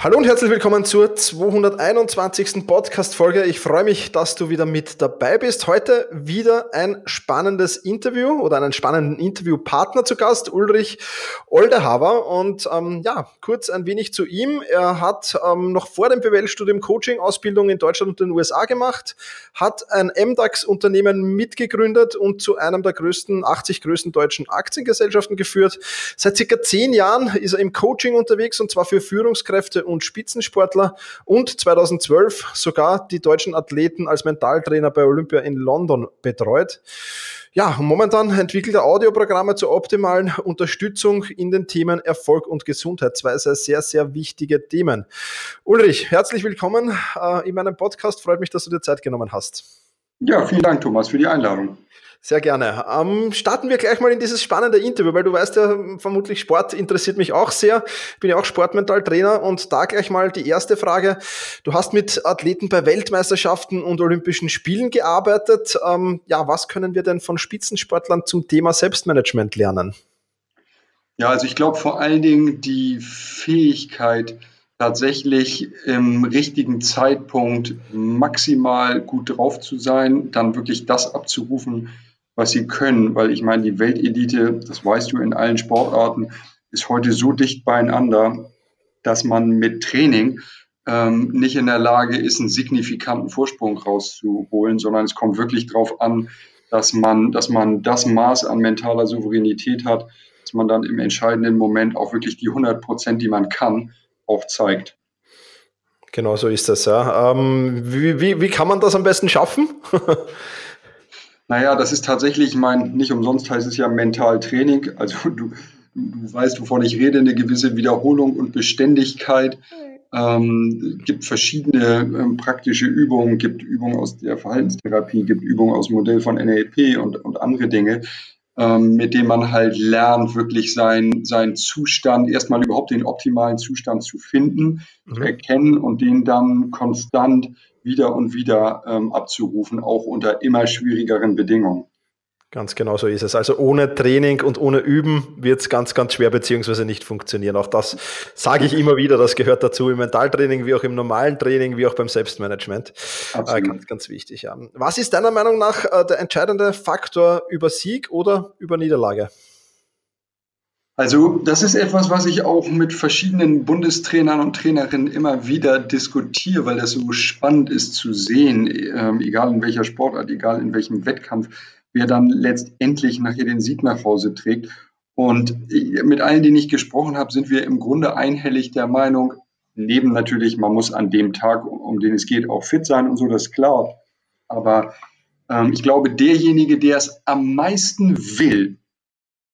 Hallo und herzlich willkommen zur 221. Podcast-Folge. Ich freue mich, dass du wieder mit dabei bist. Heute wieder ein spannendes Interview oder einen spannenden Interviewpartner zu Gast, Ulrich Oldehaver. Und ähm, ja, kurz ein wenig zu ihm. Er hat ähm, noch vor dem BWL-Studium Coaching-Ausbildung in Deutschland und den USA gemacht, hat ein MDAX-Unternehmen mitgegründet und zu einem der größten, 80 größten deutschen Aktiengesellschaften geführt. Seit circa zehn Jahren ist er im Coaching unterwegs und zwar für Führungskräfte und Spitzensportler und 2012 sogar die deutschen Athleten als Mentaltrainer bei Olympia in London betreut. Ja, momentan entwickelt er Audioprogramme zur optimalen Unterstützung in den Themen Erfolg und Gesundheit. Zwei sehr, sehr wichtige Themen. Ulrich, herzlich willkommen äh, in meinem Podcast. Freut mich, dass du dir Zeit genommen hast. Ja, vielen Dank, Thomas, für die Einladung. Sehr gerne. Ähm, starten wir gleich mal in dieses spannende Interview, weil du weißt ja, vermutlich Sport interessiert mich auch sehr. Ich bin ja auch Sportmentaltrainer und da gleich mal die erste Frage. Du hast mit Athleten bei Weltmeisterschaften und Olympischen Spielen gearbeitet. Ähm, ja, was können wir denn von Spitzensportlern zum Thema Selbstmanagement lernen? Ja, also ich glaube vor allen Dingen die Fähigkeit, tatsächlich im richtigen Zeitpunkt maximal gut drauf zu sein, dann wirklich das abzurufen, was sie können, weil ich meine, die Weltelite, das weißt du in allen Sportarten, ist heute so dicht beieinander, dass man mit Training ähm, nicht in der Lage ist, einen signifikanten Vorsprung rauszuholen, sondern es kommt wirklich darauf an, dass man, dass man das Maß an mentaler Souveränität hat, dass man dann im entscheidenden Moment auch wirklich die 100 Prozent, die man kann, auch zeigt. Genau so ist das, ja. Ähm, wie, wie, wie kann man das am besten schaffen? Naja, das ist tatsächlich mein, nicht umsonst heißt es ja Mentaltraining. Also du, du weißt, wovon ich rede, eine gewisse Wiederholung und Beständigkeit. Ähm, gibt verschiedene ähm, praktische Übungen, gibt Übungen aus der Verhaltenstherapie, gibt Übungen aus dem Modell von NLP und, und andere Dinge, ähm, mit denen man halt lernt, wirklich seinen sein Zustand, erstmal überhaupt den optimalen Zustand zu finden, mhm. zu erkennen und den dann konstant wieder und wieder ähm, abzurufen, auch unter immer schwierigeren Bedingungen. Ganz genau so ist es. Also ohne Training und ohne Üben wird es ganz, ganz schwer beziehungsweise nicht funktionieren. Auch das sage ich immer wieder, das gehört dazu im Mentaltraining, wie auch im normalen Training, wie auch beim Selbstmanagement. Äh, ganz, ganz wichtig. Ja. Was ist deiner Meinung nach äh, der entscheidende Faktor über Sieg oder über Niederlage? Also das ist etwas, was ich auch mit verschiedenen Bundestrainern und Trainerinnen immer wieder diskutiere, weil das so spannend ist zu sehen, ähm, egal in welcher Sportart, egal in welchem Wettkampf, wer dann letztendlich nachher den Sieg nach Hause trägt. Und mit allen, denen ich gesprochen habe, sind wir im Grunde einhellig der Meinung, neben natürlich, man muss an dem Tag, um den es geht, auch fit sein und so, das ist klar. Aber ähm, ich glaube, derjenige, der es am meisten will,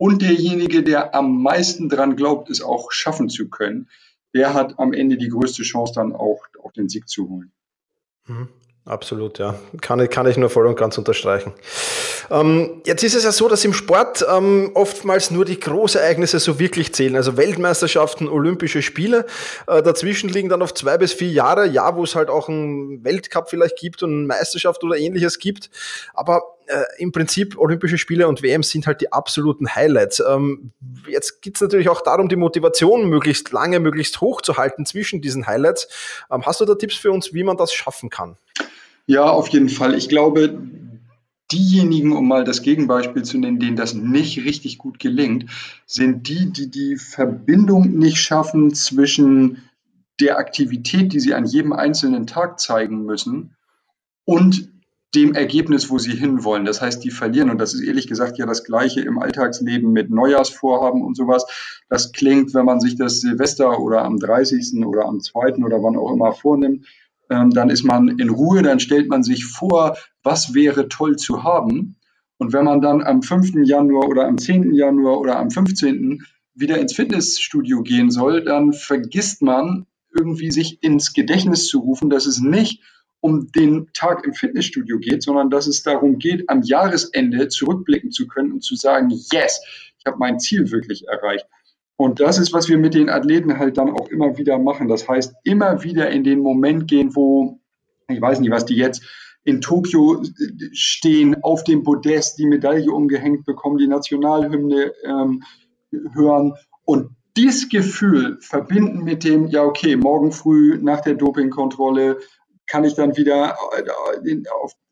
und derjenige, der am meisten dran glaubt, es auch schaffen zu können, der hat am Ende die größte Chance, dann auch, auch den Sieg zu holen. Mhm. Absolut, ja. Kann, kann ich nur voll und ganz unterstreichen. Ähm, jetzt ist es ja so, dass im Sport ähm, oftmals nur die Großereignisse so wirklich zählen. Also Weltmeisterschaften, Olympische Spiele. Äh, dazwischen liegen dann auf zwei bis vier Jahre, ja, wo es halt auch einen Weltcup vielleicht gibt und eine Meisterschaft oder ähnliches gibt. Aber äh, im Prinzip Olympische Spiele und WM sind halt die absoluten Highlights. Ähm, jetzt es natürlich auch darum, die Motivation möglichst lange, möglichst hoch zu halten zwischen diesen Highlights. Ähm, hast du da Tipps für uns, wie man das schaffen kann? Ja, auf jeden Fall. Ich glaube, diejenigen, um mal das Gegenbeispiel zu nennen, denen das nicht richtig gut gelingt, sind die, die die Verbindung nicht schaffen zwischen der Aktivität, die sie an jedem einzelnen Tag zeigen müssen, und dem Ergebnis, wo sie hinwollen. Das heißt, die verlieren. Und das ist ehrlich gesagt ja das Gleiche im Alltagsleben mit Neujahrsvorhaben und sowas. Das klingt, wenn man sich das Silvester oder am 30. oder am 2. oder wann auch immer vornimmt, ähm, dann ist man in Ruhe, dann stellt man sich vor, was wäre toll zu haben. Und wenn man dann am 5. Januar oder am 10. Januar oder am 15. wieder ins Fitnessstudio gehen soll, dann vergisst man irgendwie sich ins Gedächtnis zu rufen, dass es nicht um den Tag im Fitnessstudio geht, sondern dass es darum geht, am Jahresende zurückblicken zu können und zu sagen, yes, ich habe mein Ziel wirklich erreicht. Und das ist, was wir mit den Athleten halt dann auch immer wieder machen. Das heißt, immer wieder in den Moment gehen, wo ich weiß nicht, was die jetzt in Tokio stehen, auf dem Podest die Medaille umgehängt bekommen, die Nationalhymne ähm, hören und dieses Gefühl verbinden mit dem, ja, okay, morgen früh nach der Dopingkontrolle kann ich dann wieder äh,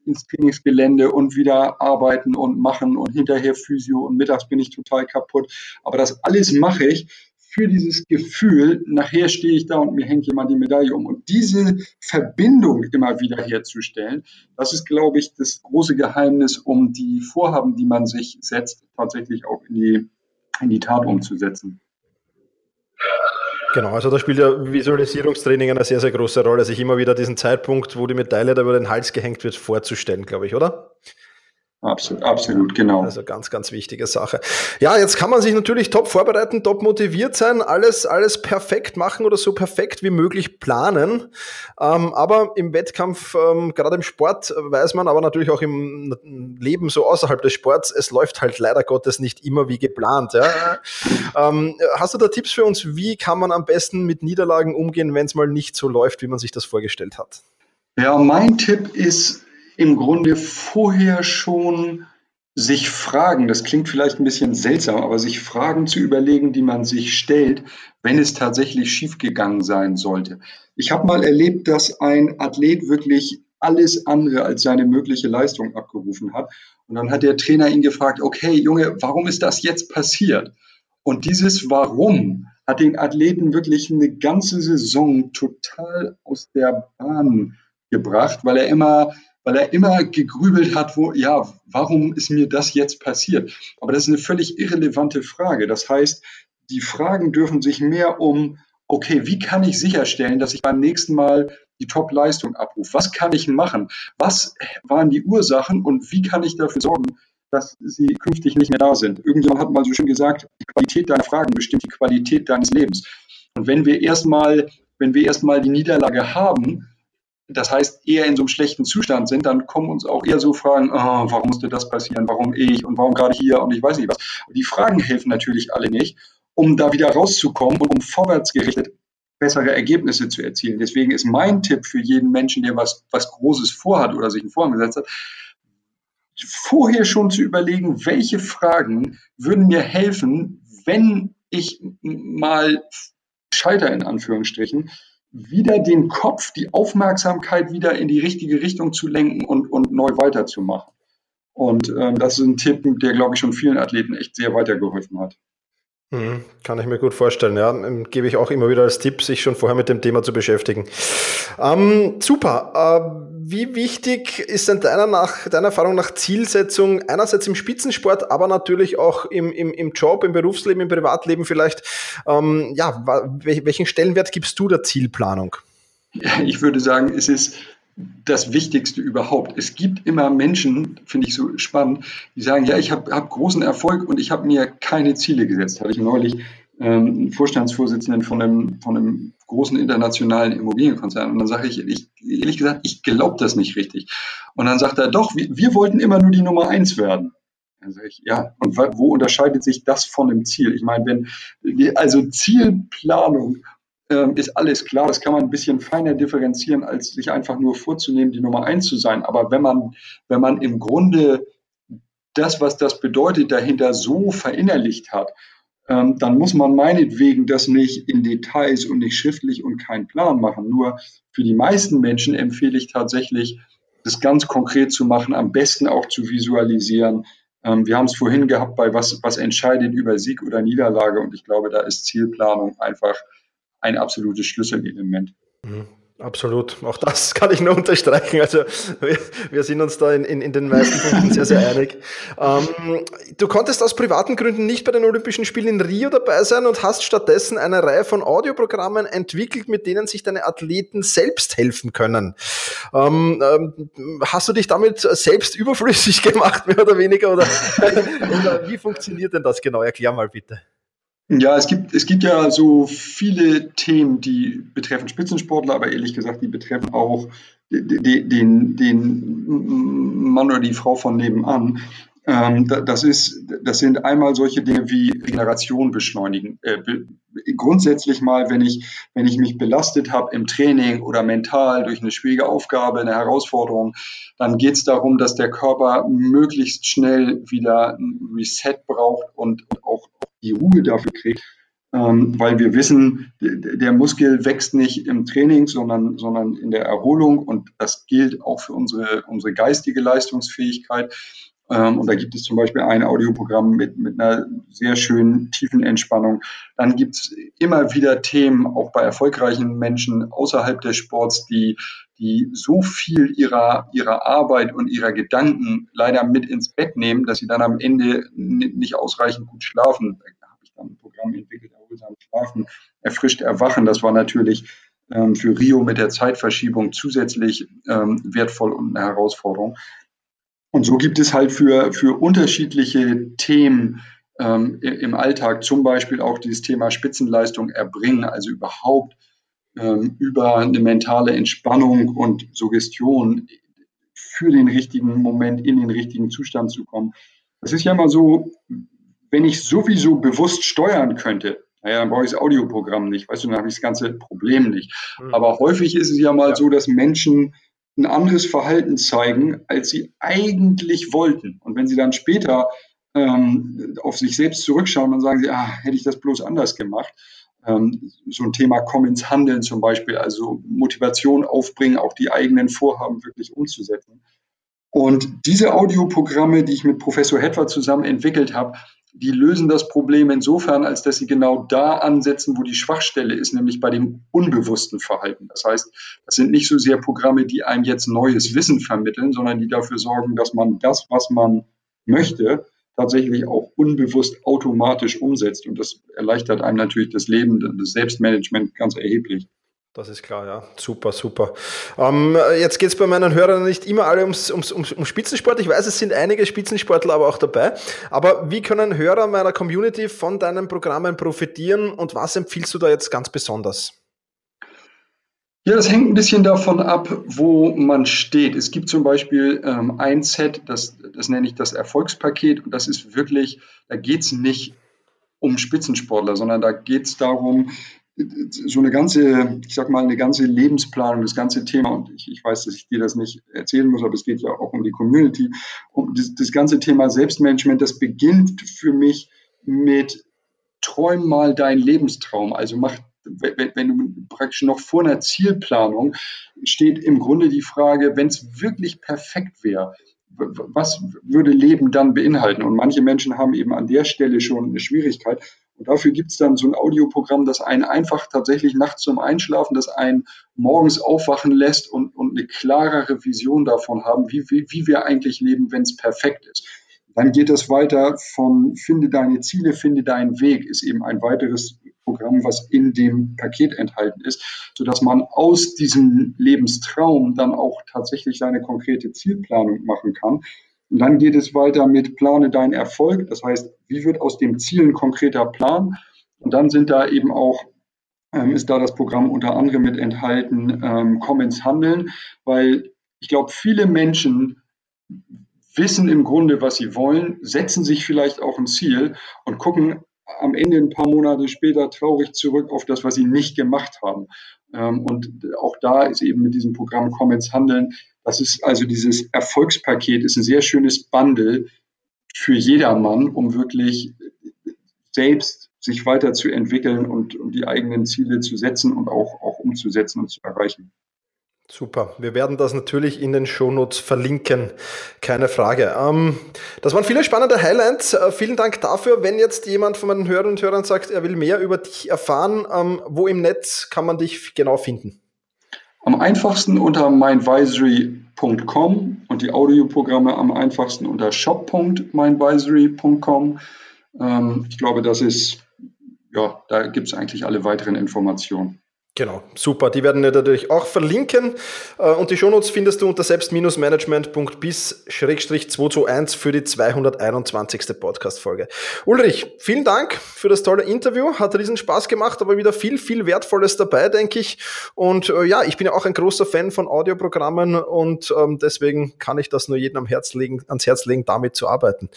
ins Trainingsgelände und wieder arbeiten und machen und hinterher Physio und mittags bin ich total kaputt. Aber das alles mache ich für dieses Gefühl, nachher stehe ich da und mir hängt jemand die Medaille um. Und diese Verbindung immer wieder herzustellen, das ist, glaube ich, das große Geheimnis, um die Vorhaben, die man sich setzt, tatsächlich auch in die, in die Tat umzusetzen. Genau, also da spielt ja Visualisierungstraining eine sehr, sehr große Rolle, sich immer wieder diesen Zeitpunkt, wo die Medaille da über den Hals gehängt wird, vorzustellen, glaube ich, oder? Absolut, absolut, genau. Also ganz, ganz wichtige Sache. Ja, jetzt kann man sich natürlich top vorbereiten, top motiviert sein, alles, alles perfekt machen oder so perfekt wie möglich planen. Ähm, aber im Wettkampf, ähm, gerade im Sport, weiß man, aber natürlich auch im Leben so außerhalb des Sports, es läuft halt leider Gottes nicht immer wie geplant. Ja? Ähm, hast du da Tipps für uns? Wie kann man am besten mit Niederlagen umgehen, wenn es mal nicht so läuft, wie man sich das vorgestellt hat? Ja, mein Tipp ist, im Grunde vorher schon sich Fragen, das klingt vielleicht ein bisschen seltsam, aber sich Fragen zu überlegen, die man sich stellt, wenn es tatsächlich schiefgegangen sein sollte. Ich habe mal erlebt, dass ein Athlet wirklich alles andere als seine mögliche Leistung abgerufen hat. Und dann hat der Trainer ihn gefragt, okay, Junge, warum ist das jetzt passiert? Und dieses Warum hat den Athleten wirklich eine ganze Saison total aus der Bahn gebracht, weil er immer weil er immer gegrübelt hat, wo, ja, warum ist mir das jetzt passiert? Aber das ist eine völlig irrelevante Frage. Das heißt, die Fragen dürfen sich mehr um, okay, wie kann ich sicherstellen, dass ich beim nächsten Mal die Top-Leistung abrufe? Was kann ich machen? Was waren die Ursachen und wie kann ich dafür sorgen, dass sie künftig nicht mehr da sind? Irgendjemand hat mal so schön gesagt, die Qualität deiner Fragen bestimmt die Qualität deines Lebens. Und wenn wir erstmal, wenn wir erstmal die Niederlage haben, das heißt, eher in so einem schlechten Zustand sind, dann kommen uns auch eher so Fragen, oh, warum musste das passieren, warum ich und warum gerade hier und ich weiß nicht was. Und die Fragen helfen natürlich alle nicht, um da wieder rauszukommen und um vorwärtsgerichtet bessere Ergebnisse zu erzielen. Deswegen ist mein Tipp für jeden Menschen, der was, was Großes vorhat oder sich einen Vorhaben gesetzt hat, vorher schon zu überlegen, welche Fragen würden mir helfen, wenn ich mal scheiter in Anführungsstrichen, wieder den Kopf, die Aufmerksamkeit wieder in die richtige Richtung zu lenken und, und neu weiterzumachen. Und ähm, das ist ein Tipp, der, glaube ich, schon vielen Athleten echt sehr weitergeholfen hat. Mhm, kann ich mir gut vorstellen, ja. Ähm, gebe ich auch immer wieder als Tipp, sich schon vorher mit dem Thema zu beschäftigen. Ähm, super. Äh, wie wichtig ist denn deiner, nach, deiner Erfahrung nach Zielsetzung einerseits im Spitzensport, aber natürlich auch im, im, im Job, im Berufsleben, im Privatleben vielleicht? Ähm, ja, welchen Stellenwert gibst du der Zielplanung? Ich würde sagen, es ist das Wichtigste überhaupt. Es gibt immer Menschen, finde ich so spannend, die sagen, ja, ich habe hab großen Erfolg und ich habe mir keine Ziele gesetzt. Hatte ich neulich ähm, einen Vorstandsvorsitzenden von einem, von einem großen internationalen Immobilienkonzern. Und dann sage ich, ich, ehrlich gesagt, ich glaube das nicht richtig. Und dann sagt er, doch, wir, wir wollten immer nur die Nummer eins werden. Dann sage ich, ja, und wo unterscheidet sich das von einem Ziel? Ich meine, wenn, also Zielplanung ist alles klar. Das kann man ein bisschen feiner differenzieren, als sich einfach nur vorzunehmen, die Nummer eins zu sein. Aber wenn man, wenn man im Grunde das, was das bedeutet, dahinter so verinnerlicht hat, ähm, dann muss man meinetwegen das nicht in Details und nicht schriftlich und keinen Plan machen. Nur für die meisten Menschen empfehle ich tatsächlich, das ganz konkret zu machen, am besten auch zu visualisieren. Ähm, wir haben es vorhin gehabt bei was, was entscheidet über Sieg oder Niederlage und ich glaube, da ist Zielplanung einfach ein absolutes Schlüsselelement. Mhm. Absolut, auch das kann ich nur unterstreichen. Also wir, wir sind uns da in, in, in, den meisten Punkten sehr, sehr einig. Ähm, du konntest aus privaten Gründen nicht bei den Olympischen Spielen in Rio dabei sein und hast stattdessen eine Reihe von Audioprogrammen entwickelt, mit denen sich deine Athleten selbst helfen können. Ähm, ähm, hast du dich damit selbst überflüssig gemacht, mehr oder weniger? Oder, oder wie funktioniert denn das genau? Erklär mal bitte. Ja, es gibt, es gibt ja so viele Themen, die betreffen Spitzensportler, aber ehrlich gesagt, die betreffen auch den, den, den Mann oder die Frau von nebenan. Ähm, das, ist, das sind einmal solche Dinge wie Regeneration beschleunigen. Äh, grundsätzlich mal, wenn ich, wenn ich mich belastet habe im Training oder mental durch eine schwierige Aufgabe, eine Herausforderung, dann geht es darum, dass der Körper möglichst schnell wieder ein Reset braucht und auch die Ruhe dafür kriegt. Ähm, weil wir wissen, der Muskel wächst nicht im Training, sondern, sondern in der Erholung und das gilt auch für unsere, unsere geistige Leistungsfähigkeit. Ähm, und da gibt es zum Beispiel ein Audioprogramm mit, mit einer sehr schönen tiefen Entspannung. Dann gibt es immer wieder Themen, auch bei erfolgreichen Menschen außerhalb des Sports, die, die so viel ihrer, ihrer Arbeit und ihrer Gedanken leider mit ins Bett nehmen, dass sie dann am Ende nicht ausreichend gut schlafen. Da habe ich dann ein Programm entwickelt, erholsam schlafen, erfrischt erwachen. Das war natürlich ähm, für Rio mit der Zeitverschiebung zusätzlich ähm, wertvoll und eine Herausforderung. Und so gibt es halt für, für unterschiedliche Themen ähm, im Alltag, zum Beispiel auch dieses Thema Spitzenleistung erbringen, also überhaupt ähm, über eine mentale Entspannung und Suggestion für den richtigen Moment in den richtigen Zustand zu kommen. Das ist ja mal so, wenn ich sowieso bewusst steuern könnte, naja, dann brauche ich das Audioprogramm nicht, weißt du, dann habe ich das ganze Problem nicht. Mhm. Aber häufig ist es ja mal ja. so, dass Menschen ein anderes Verhalten zeigen, als sie eigentlich wollten. Und wenn sie dann später ähm, auf sich selbst zurückschauen, dann sagen sie, ah, hätte ich das bloß anders gemacht. Ähm, so ein Thema Komm ins Handeln zum Beispiel, also Motivation aufbringen, auch die eigenen Vorhaben wirklich umzusetzen. Und diese Audioprogramme, die ich mit Professor Hetwer zusammen entwickelt habe, die lösen das Problem insofern, als dass sie genau da ansetzen, wo die Schwachstelle ist, nämlich bei dem unbewussten Verhalten. Das heißt, das sind nicht so sehr Programme, die einem jetzt neues Wissen vermitteln, sondern die dafür sorgen, dass man das, was man möchte, tatsächlich auch unbewusst automatisch umsetzt. Und das erleichtert einem natürlich das Leben, das Selbstmanagement ganz erheblich. Das ist klar, ja. Super, super. Ähm, jetzt geht es bei meinen Hörern nicht immer alle ums, ums, ums, um Spitzensport. Ich weiß, es sind einige Spitzensportler aber auch dabei. Aber wie können Hörer meiner Community von deinen Programmen profitieren und was empfiehlst du da jetzt ganz besonders? Ja, das hängt ein bisschen davon ab, wo man steht. Es gibt zum Beispiel ähm, ein Set, das, das nenne ich das Erfolgspaket. Und das ist wirklich, da geht es nicht um Spitzensportler, sondern da geht es darum, so eine ganze, ich sag mal, eine ganze Lebensplanung, das ganze Thema, und ich, ich weiß, dass ich dir das nicht erzählen muss, aber es geht ja auch um die Community, um das, das ganze Thema Selbstmanagement, das beginnt für mich mit träum mal deinen Lebenstraum. Also mach, wenn, du praktisch noch vor einer Zielplanung steht im Grunde die Frage, wenn es wirklich perfekt wäre, was würde Leben dann beinhalten? Und manche Menschen haben eben an der Stelle schon eine Schwierigkeit. Und dafür gibt es dann so ein Audioprogramm, das einen einfach tatsächlich nachts zum Einschlafen, das einen morgens aufwachen lässt und, und eine klarere Vision davon haben, wie, wie, wie wir eigentlich leben, wenn es perfekt ist. Dann geht es weiter von Finde deine Ziele, finde deinen Weg, ist eben ein weiteres Programm, was in dem Paket enthalten ist, sodass man aus diesem Lebenstraum dann auch tatsächlich seine konkrete Zielplanung machen kann. Und dann geht es weiter mit Plane deinen Erfolg. Das heißt, wie wird aus dem Ziel ein konkreter Plan? Und dann sind da eben auch ähm, ist da das Programm unter anderem mit enthalten, ähm, komm ins Handeln, weil ich glaube, viele Menschen wissen im Grunde, was sie wollen, setzen sich vielleicht auch ein Ziel und gucken am Ende ein paar Monate später traurig zurück auf das, was sie nicht gemacht haben. Ähm, und auch da ist eben mit diesem Programm Komm ins Handeln das ist also dieses Erfolgspaket, ist ein sehr schönes Bundle für jedermann, um wirklich selbst sich weiterzuentwickeln und um die eigenen Ziele zu setzen und auch, auch umzusetzen und zu erreichen. Super. Wir werden das natürlich in den Shownotes verlinken. Keine Frage. Ähm, das waren viele spannende Highlights. Äh, vielen Dank dafür. Wenn jetzt jemand von meinen Hörern und Hörern sagt, er will mehr über dich erfahren, ähm, wo im Netz kann man dich genau finden? Am einfachsten unter mindvisory.com und die Audioprogramme am einfachsten unter shop.mindvisory.com. Ähm, ich glaube, das ist, ja, da gibt es eigentlich alle weiteren Informationen. Genau, super. Die werden wir natürlich auch verlinken. Äh, und die Shownotes findest du unter selbst-management.bis-221 für die 221. Podcast-Folge. Ulrich, vielen Dank für das tolle Interview. Hat riesen Spaß gemacht, aber wieder viel, viel Wertvolles dabei, denke ich. Und äh, ja, ich bin ja auch ein großer Fan von Audioprogrammen und ähm, deswegen kann ich das nur jedem am Herz legen, ans Herz legen, damit zu arbeiten.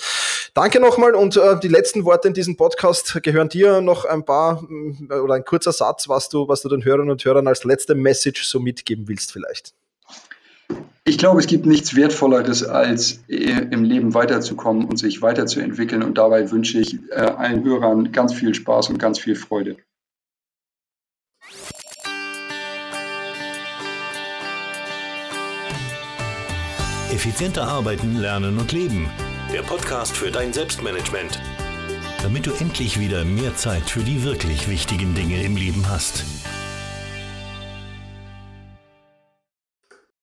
Danke nochmal und äh, die letzten Worte in diesem Podcast gehören dir noch ein paar oder ein kurzer Satz, was du, was du den Hörern und Hörern als letzte Message so mitgeben willst vielleicht? Ich glaube, es gibt nichts Wertvolleres, als äh, im Leben weiterzukommen und sich weiterzuentwickeln. Und dabei wünsche ich äh, allen Hörern ganz viel Spaß und ganz viel Freude. Effizienter arbeiten, lernen und leben. Der Podcast für dein Selbstmanagement damit du endlich wieder mehr Zeit für die wirklich wichtigen Dinge im Leben hast.